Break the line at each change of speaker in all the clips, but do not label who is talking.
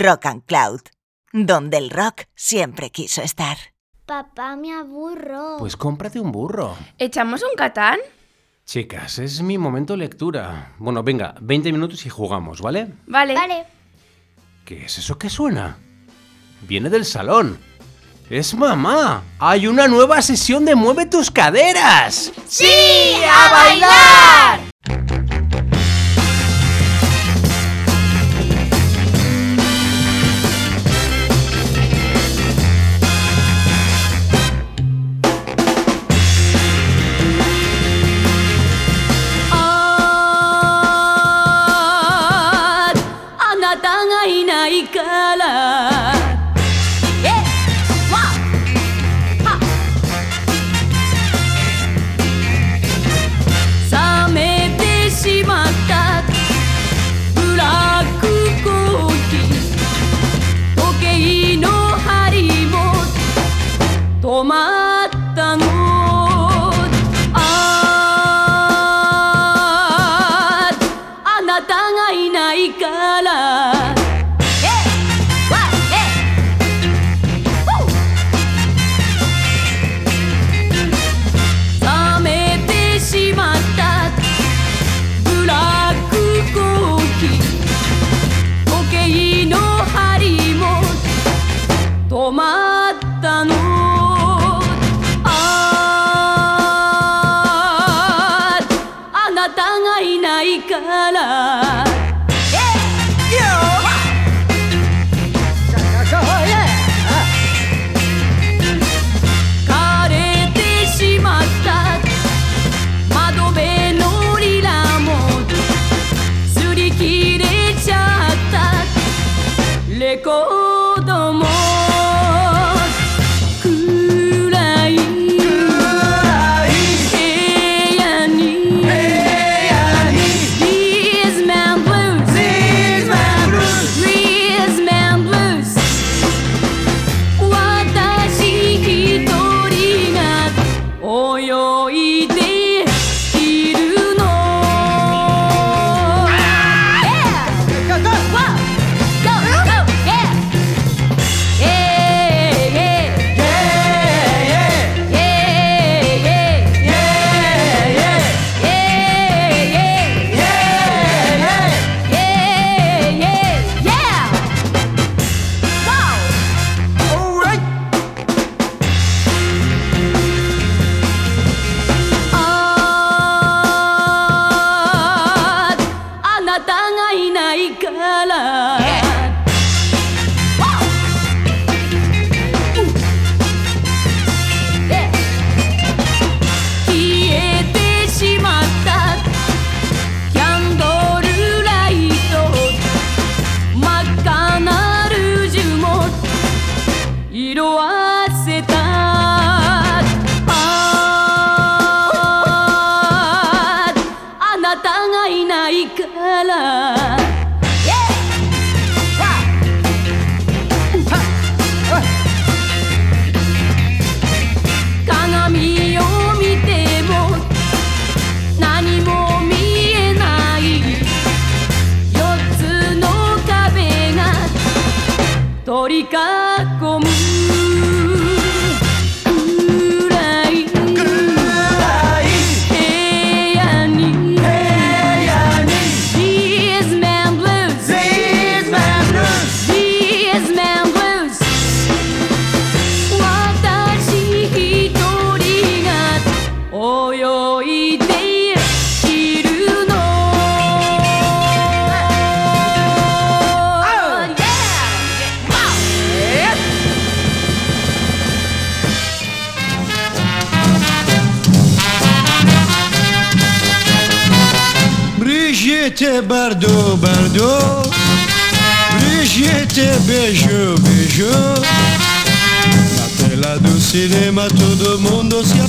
Rock and Cloud, donde el rock siempre quiso estar.
Papá, me aburro.
Pues cómprate un burro.
¿Echamos un catán?
Chicas, es mi momento lectura. Bueno, venga, 20 minutos y jugamos, ¿vale?
Vale.
Vale.
¿Qué es eso que suena? Viene del salón. ¡Es mamá! ¡Hay una nueva sesión de Mueve tus caderas!
¡Sí! ¡A bailar!
Coricaco j'étais bardo, bardo, plus j'étais bejo, bejo. La tela du cinéma, tout le monde s'y a.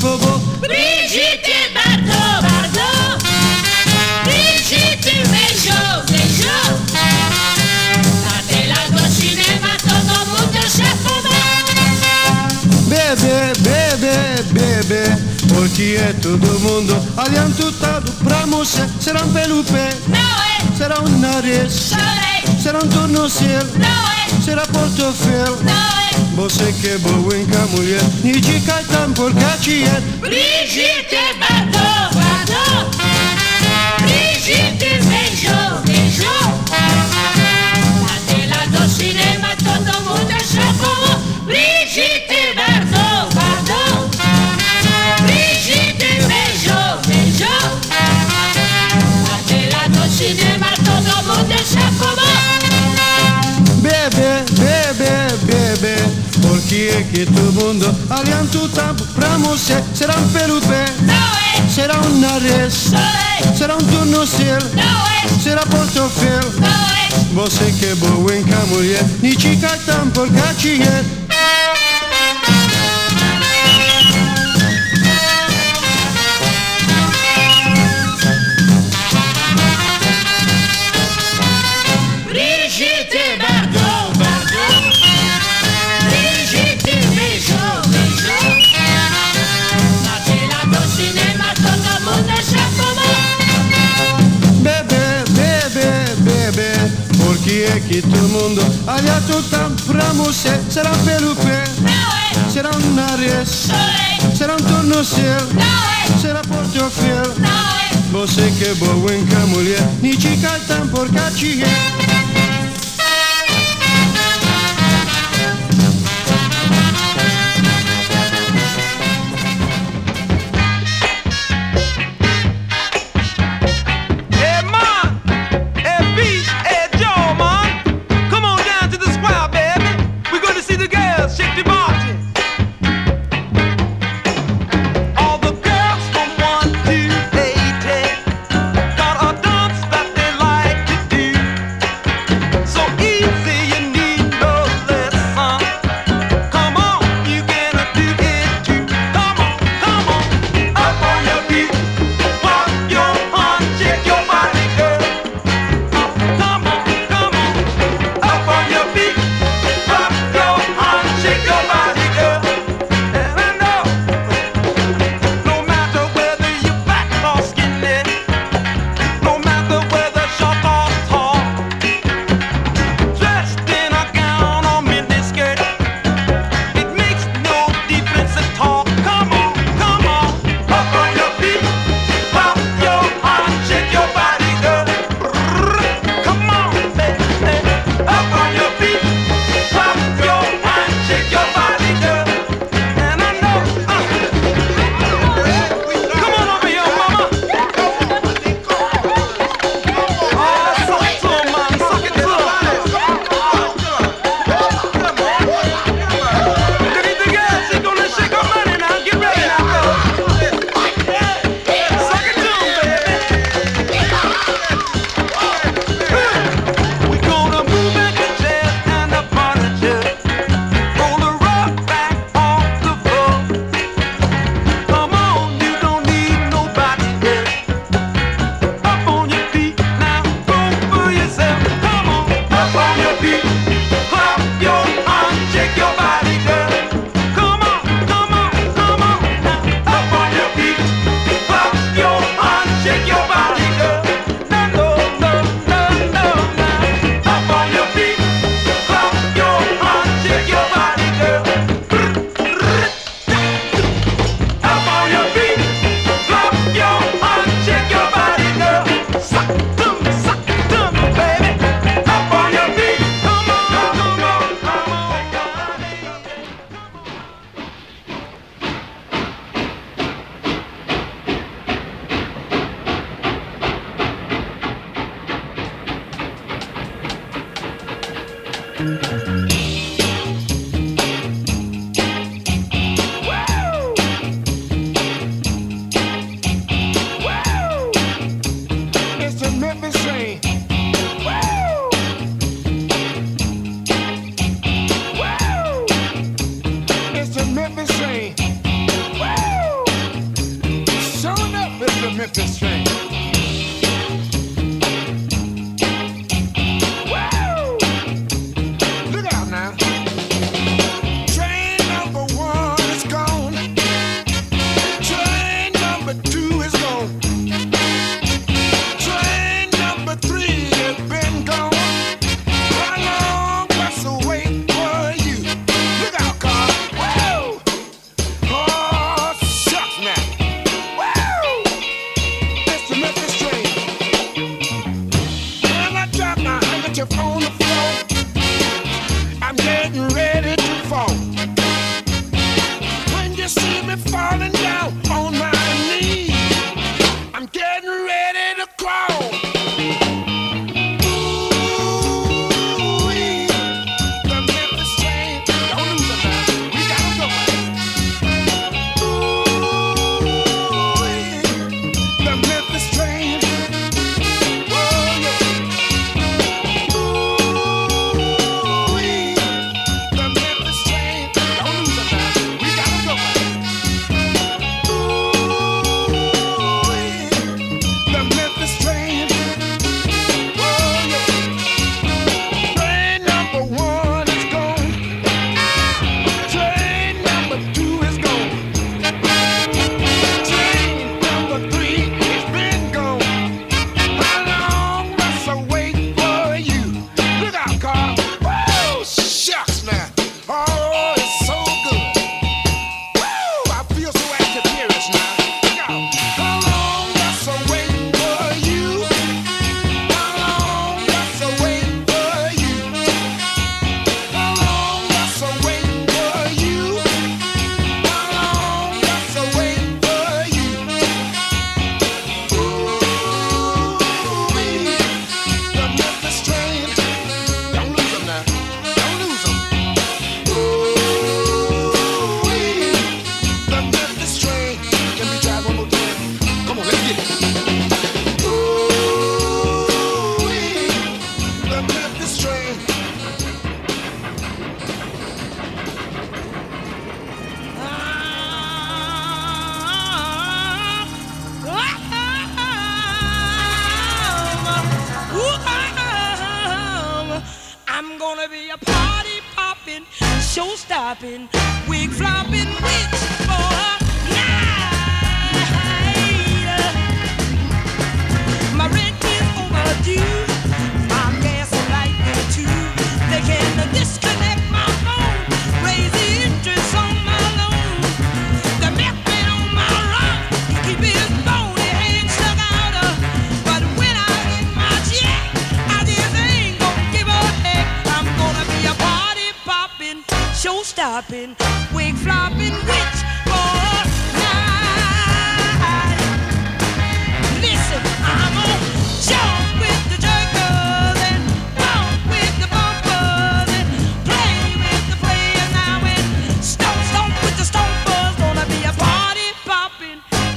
Brigitte Bardot, Bardot, Brigitte Bejo, Bejo. La tela
du cinéma, tout le monde s'y
a. Bébé, bébé, porque é todo mundo aliantutado pra moça. Serão pelo pé,
não é?
Será um nariz,
chorei. É.
Será um tornozelo,
não é?
Será portofel,
não é?
Você que é boa em mulher, ni de cartão por Cartier.
Brigitte Bardot, Bardot, Brigitte beijou, beijou, tela do cinema.
știe că e tu bundă Alian tu tam pramuse Será um
pelupe.
Será um
nares
Será um tornozelo Será portofel Você que boa em mulher
Nici cartão porcacier mondo. Agli altottam pramo se Sarà pelupe Sarà un aries Sarà un tornosel Sarà portofel Bo se che bo in camulier Nici caltam porcacie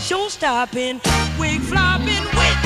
show stopping, wig flopping, wig.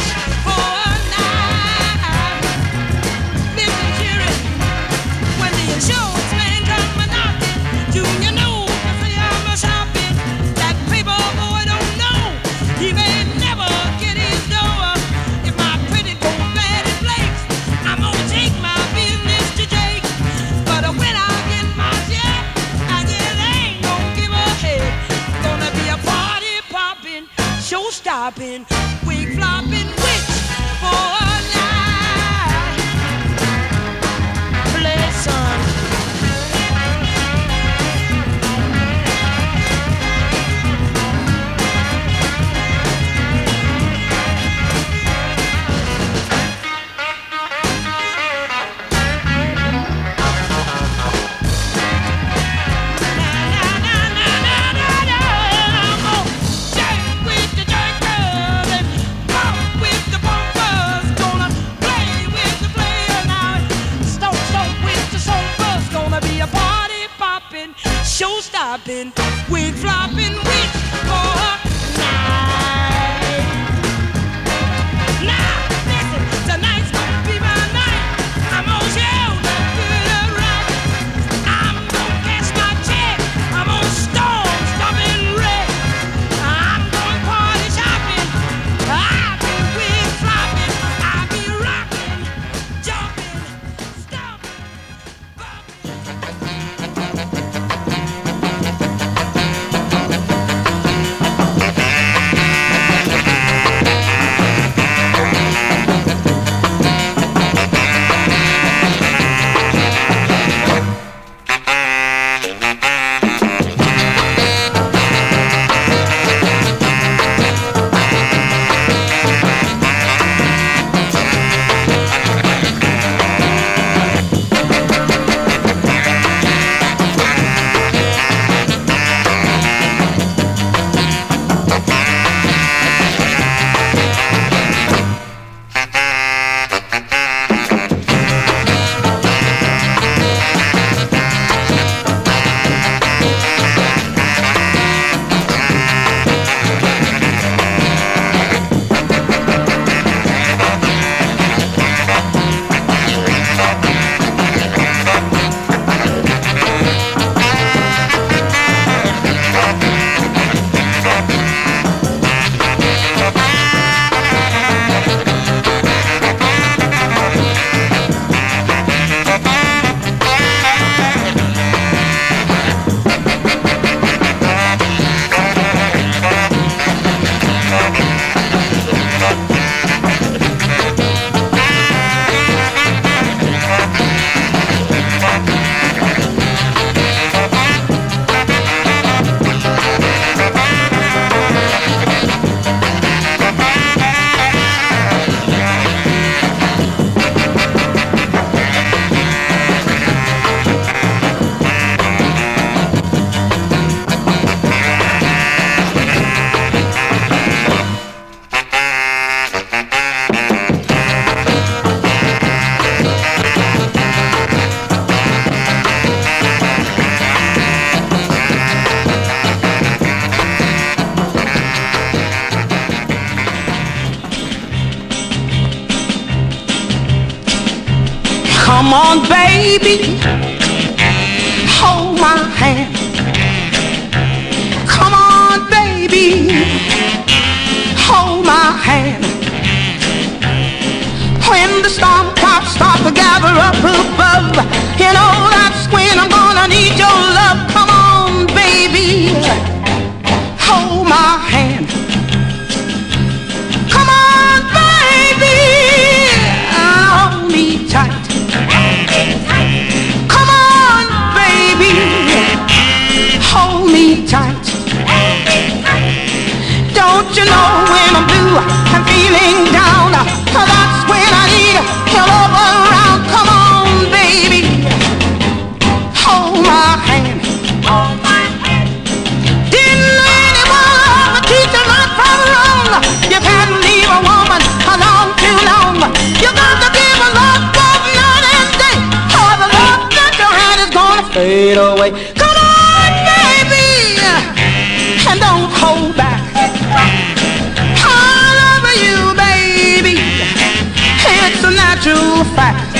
Yeah. Come on, baby, hold my hand. Come on, baby,
hold my hand. When the storm clouds start to gather up above, you know that's when I'm gonna need your love.
Come on, baby.
Feeling down, that's when I need your love around. Come on, baby, hold my hand. Didn't anyone ever teach you right from wrong? You can't leave a woman alone too long. You got to give a love both night and day, or the love that you had is gonna fade away. Natural fact.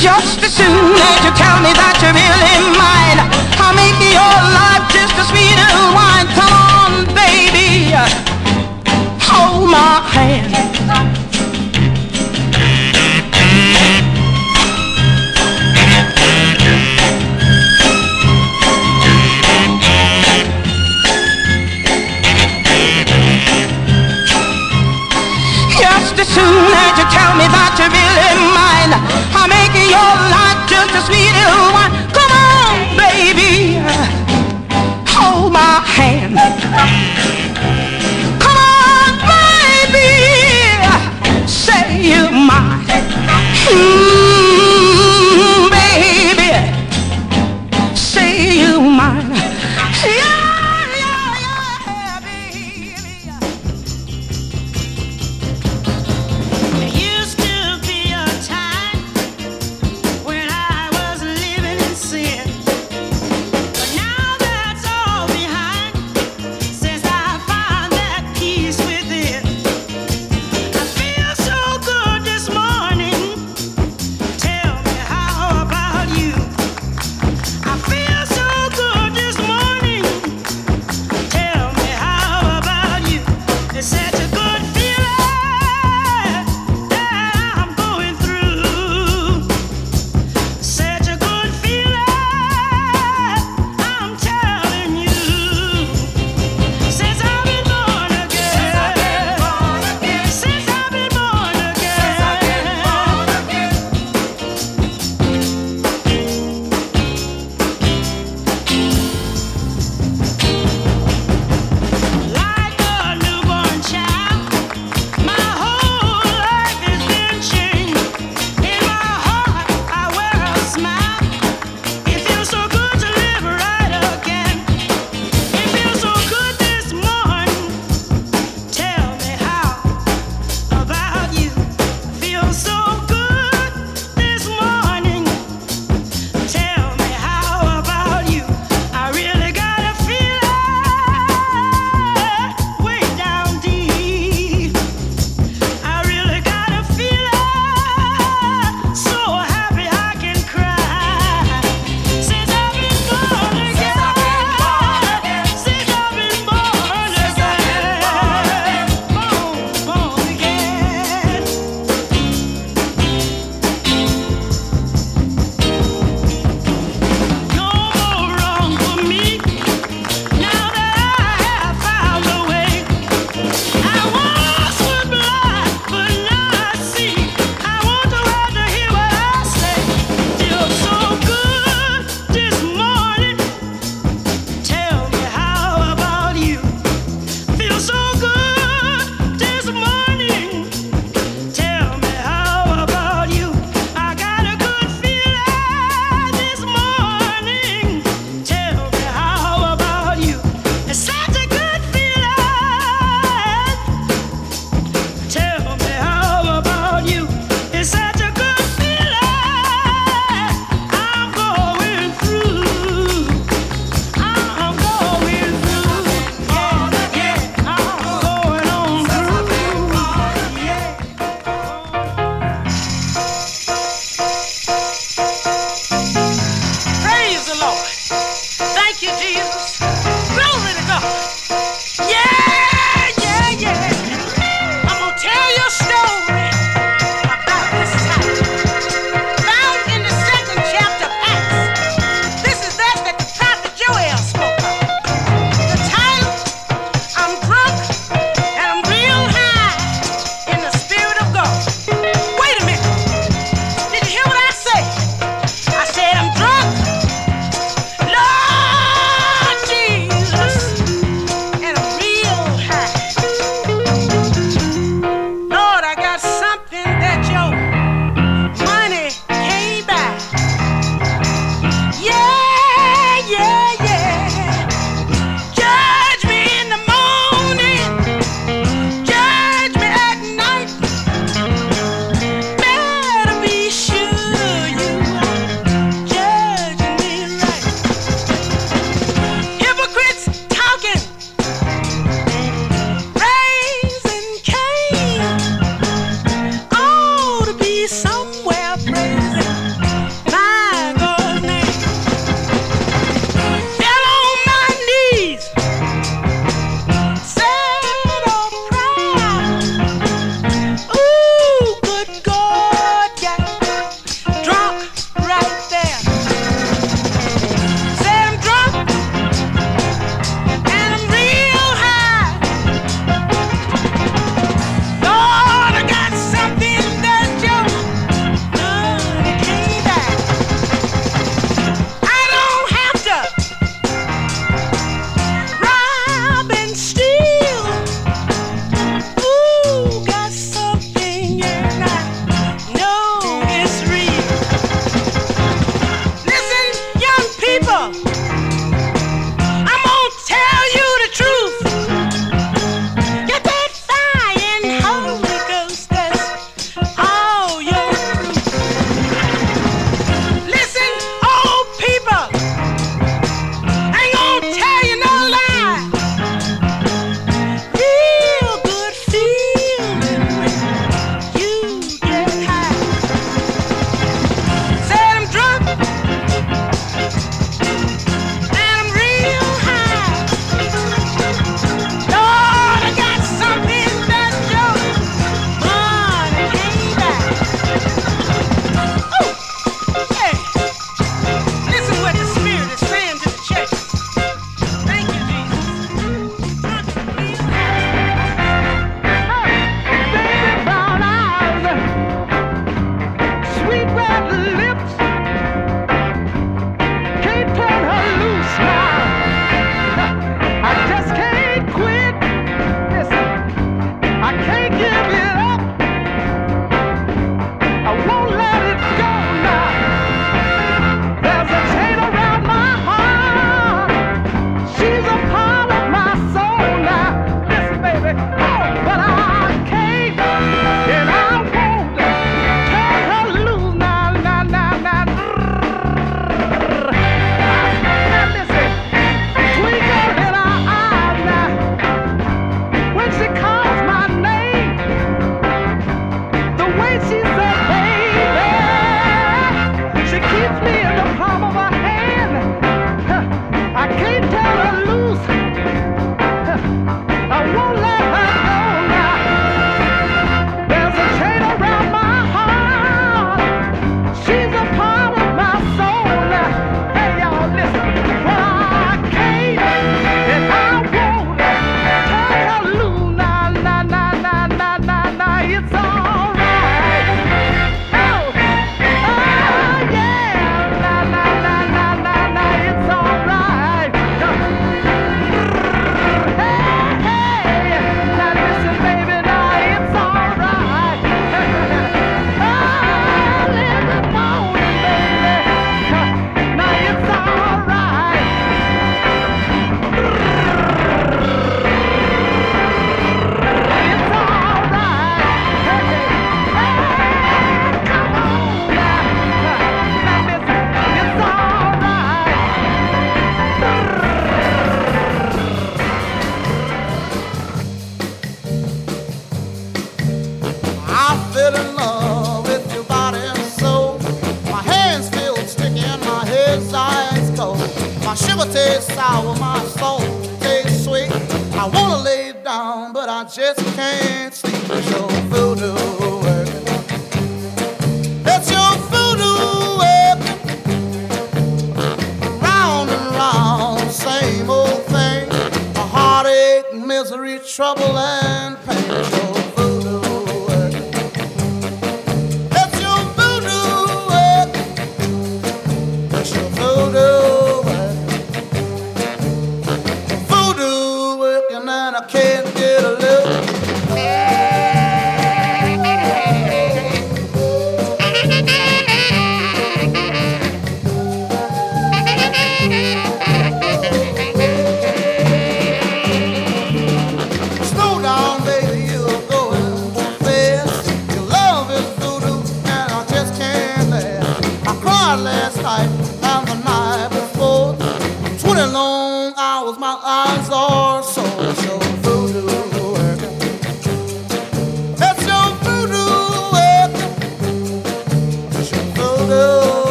Just as soon as you tell me that you're really mine, I'll make your life just as sweet as wine. Come on, baby, hold my hand.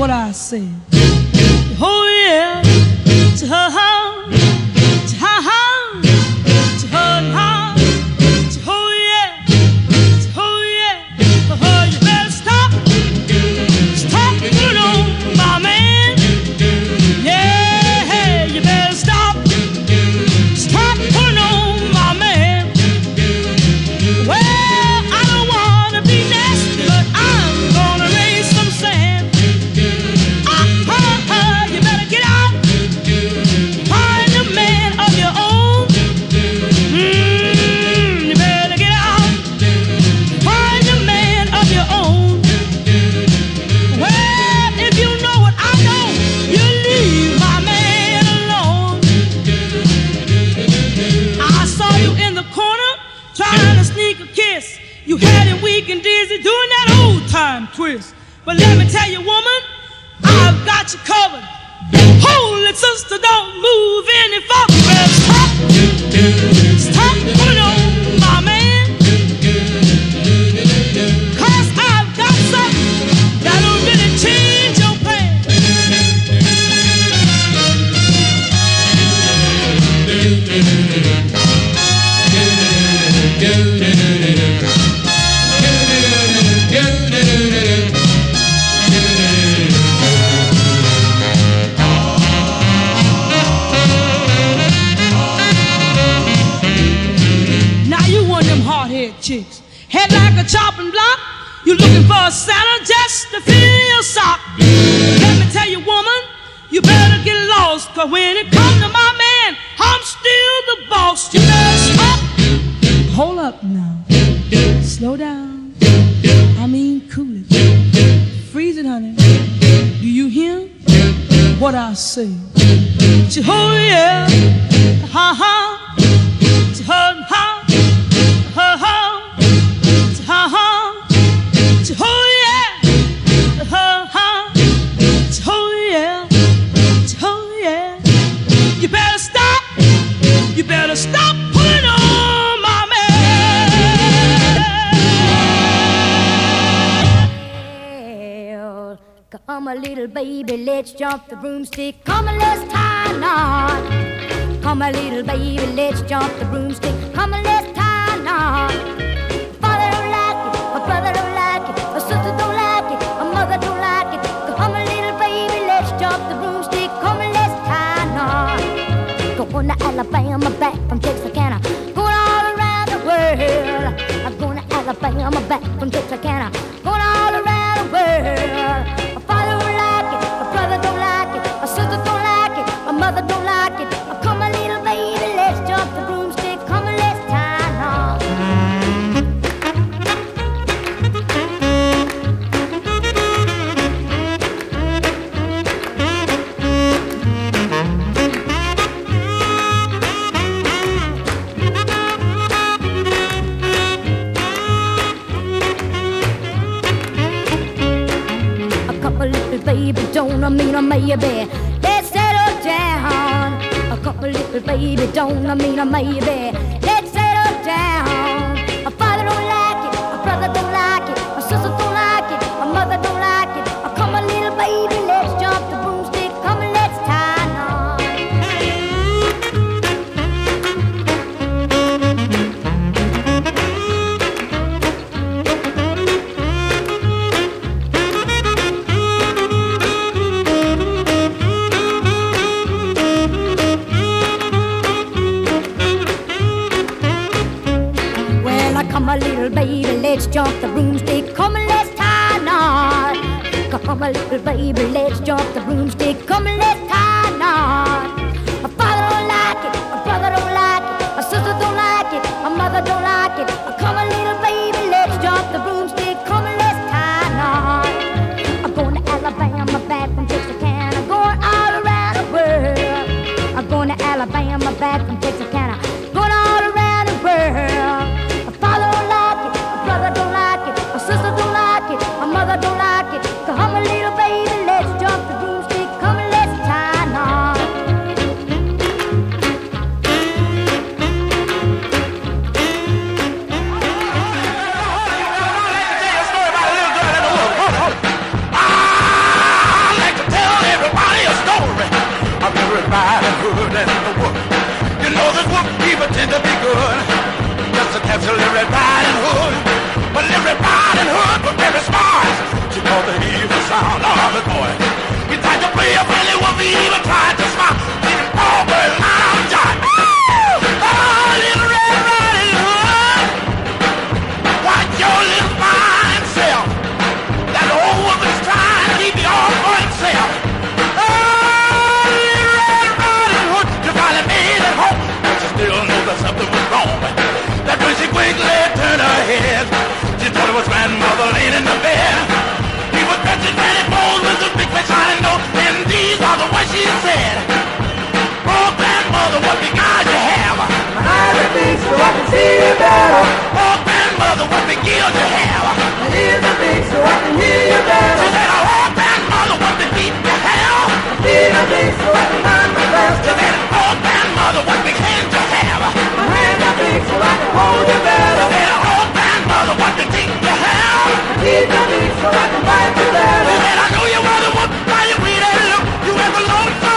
what I
said. Oh, yeah.
time twist. But let me tell you, woman, I've got you covered. Holy sister, don't move any further. Stop, stop, hold on. a saddle just to feel sock. Let me tell you, woman, you better get lost. Cause when it comes to my man, I'm still the boss. You better stop. Hold up now. Slow down. I mean, cool it. Freeze it, honey. Do you hear what I say? Oh yeah, ha ha. Jehovah, ha.
a little baby, let's jump the broomstick. Come on, let's tie a knot. Come a little baby, let's jump the broomstick. Come on, let's tie. Father don't like it, my brother don't like it, my sister don't like it, my mother don't like it. Come a little baby, let's jump the broomstick. Come on, let's tie a knot. Going to Alabama, back from Texarkana, going all around the world. I'm going to Alabama, back from Texarkana, going all around the world. don't I mean a maybe Let's settle down. A couple a little baby, don't I mean a maybe heal. I
need beat so I can hear you better. I
mother the to need beat so I can best. Mother to need beat so I can hold you better. Mother to need beat so I can you better. I know you wanna whoop by your weed and look. You have a long time.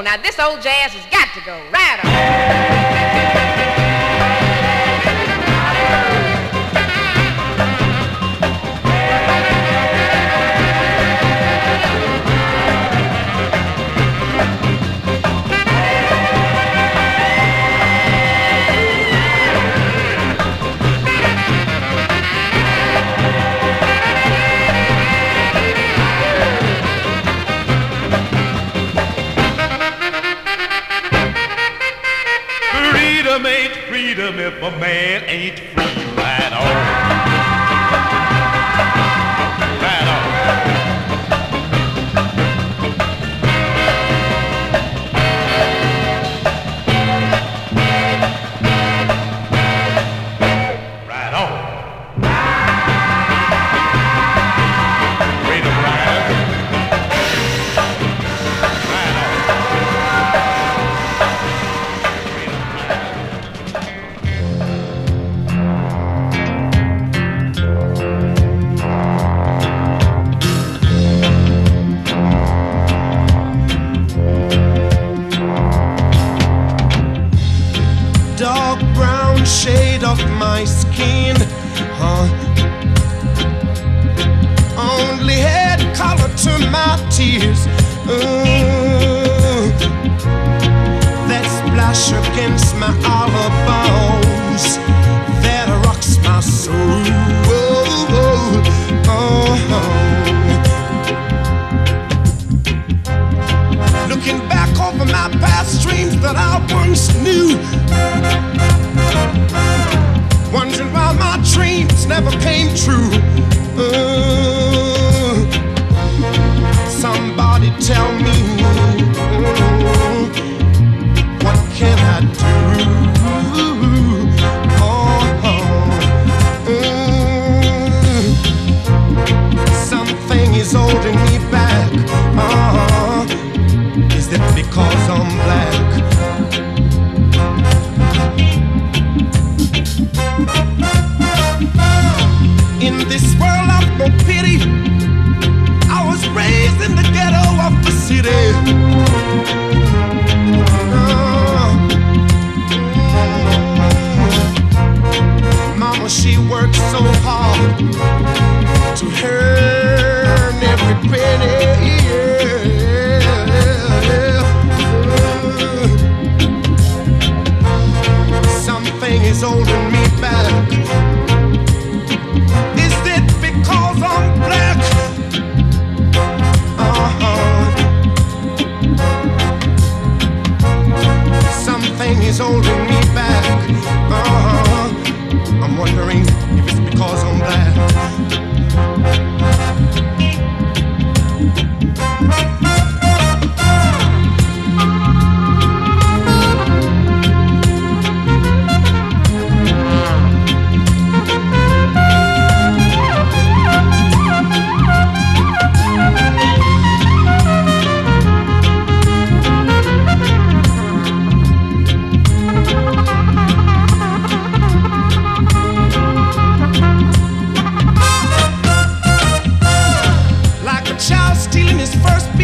Now,
this
old jazz has got to go right on.
if a man ain't free
right all.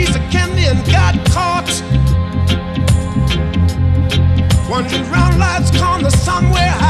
piece of candy and got caught. Wandering round life's corner somewhere.